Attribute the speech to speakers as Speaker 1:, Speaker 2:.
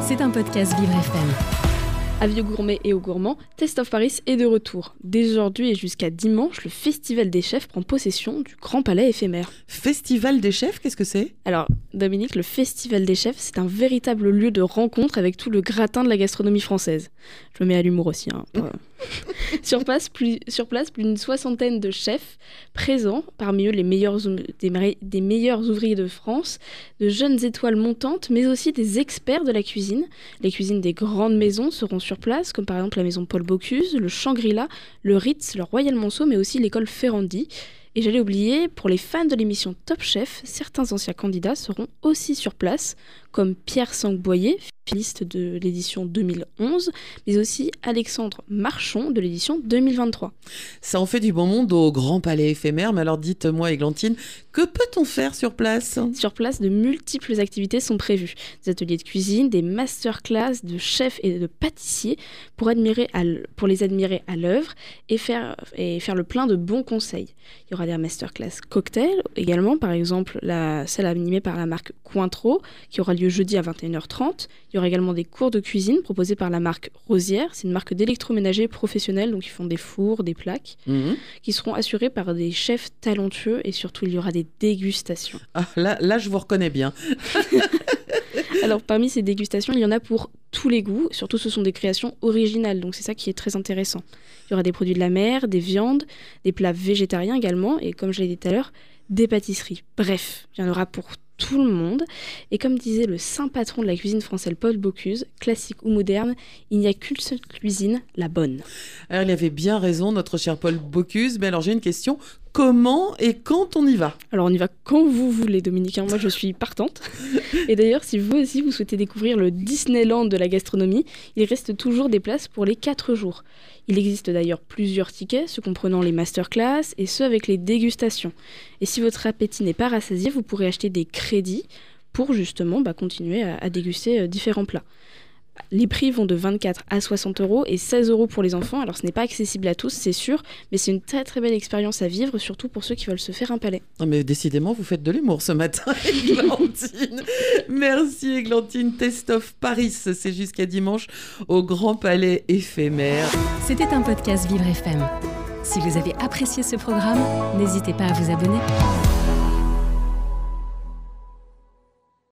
Speaker 1: C'est un podcast Vivre FM.
Speaker 2: Avis aux gourmets et aux gourmands, Test of Paris est de retour. Dès aujourd'hui et jusqu'à dimanche, le Festival des chefs prend possession du Grand Palais éphémère.
Speaker 3: Festival des chefs, qu'est-ce que c'est?
Speaker 2: Alors, Dominique, le Festival des chefs, c'est un véritable lieu de rencontre avec tout le gratin de la gastronomie française. Je me mets à l'humour aussi. Hein, pour- sur, place, plus, sur place, plus d'une soixantaine de chefs présents, parmi eux les meilleurs, des meilleurs ouvriers de France, de jeunes étoiles montantes, mais aussi des experts de la cuisine. Les cuisines des grandes maisons seront sur place, comme par exemple la maison Paul Bocuse, le Shangri-La, le Ritz, le Royal Monceau, mais aussi l'école Ferrandi. Et j'allais oublier, pour les fans de l'émission Top Chef, certains anciens candidats seront aussi sur place, comme Pierre Sangboyer, finaliste de l'édition 2011, mais aussi Alexandre Marchon de l'édition 2023.
Speaker 3: Ça en fait du bon monde au Grand Palais éphémère, mais alors dites-moi, Églantine, que peut-on faire sur place?
Speaker 2: Sur place, de multiples activités sont prévues. Des ateliers de cuisine, des masterclass de chefs et de pâtissiers pour, admirer à l- pour les admirer à l'œuvre et faire, et faire le plein de bons conseils. Il y aura des masterclass cocktails également, par exemple la, celle animée par la marque Cointreau, qui aura lieu jeudi à 21h30. Il y aura également des cours de cuisine proposés par la marque Rosière. C'est une marque d'électroménager professionnels, donc ils font des fours, des plaques,
Speaker 3: Mhm.
Speaker 2: qui seront assurés par des chefs talentueux et surtout il y aura des dégustations.
Speaker 3: Ah, là, là, je vous reconnais bien.
Speaker 2: Alors parmi ces dégustations, il y en a pour tous les goûts, surtout ce sont des créations originales, donc c'est ça qui est très intéressant. Il y aura des produits de la mer, des viandes, des plats végétariens également, et comme je l'ai dit tout à l'heure, des pâtisseries. Bref, il y en aura pour tout le monde. Et comme disait le saint patron de la cuisine française Paul Bocuse, classique ou moderne, il n'y a qu'une seule cuisine, la bonne.
Speaker 3: Alors, il avait bien raison, notre cher Paul Bocuse, mais alors j'ai une question. Comment et quand on y va
Speaker 2: Alors on y va quand vous voulez, Dominique. hein. Moi, je suis partante. Et d'ailleurs, si vous aussi vous souhaitez découvrir le Disneyland de la gastronomie, il reste toujours des places pour les 4 jours. Il existe d'ailleurs plusieurs tickets, ceux comprenant les masterclass et ceux avec les dégustations. Et si votre appétit n'est pas rassasié, vous pourrez acheter des crédits pour justement bah, continuer à, à déguster euh, différents plats. Les prix vont de 24 à 60 euros et 16 euros pour les enfants. Alors ce n'est pas accessible à tous, c'est sûr, mais c'est une très très belle expérience à vivre, surtout pour ceux qui veulent se faire un palais.
Speaker 3: Ah, mais décidément, vous faites de l'humour ce matin, Églantine. Merci, Églantine. Test of Paris, c'est jusqu'à dimanche au Grand Palais éphémère.
Speaker 1: C'était un podcast Vivre FM. Si vous avez apprécié ce programme, n'hésitez pas à vous abonner.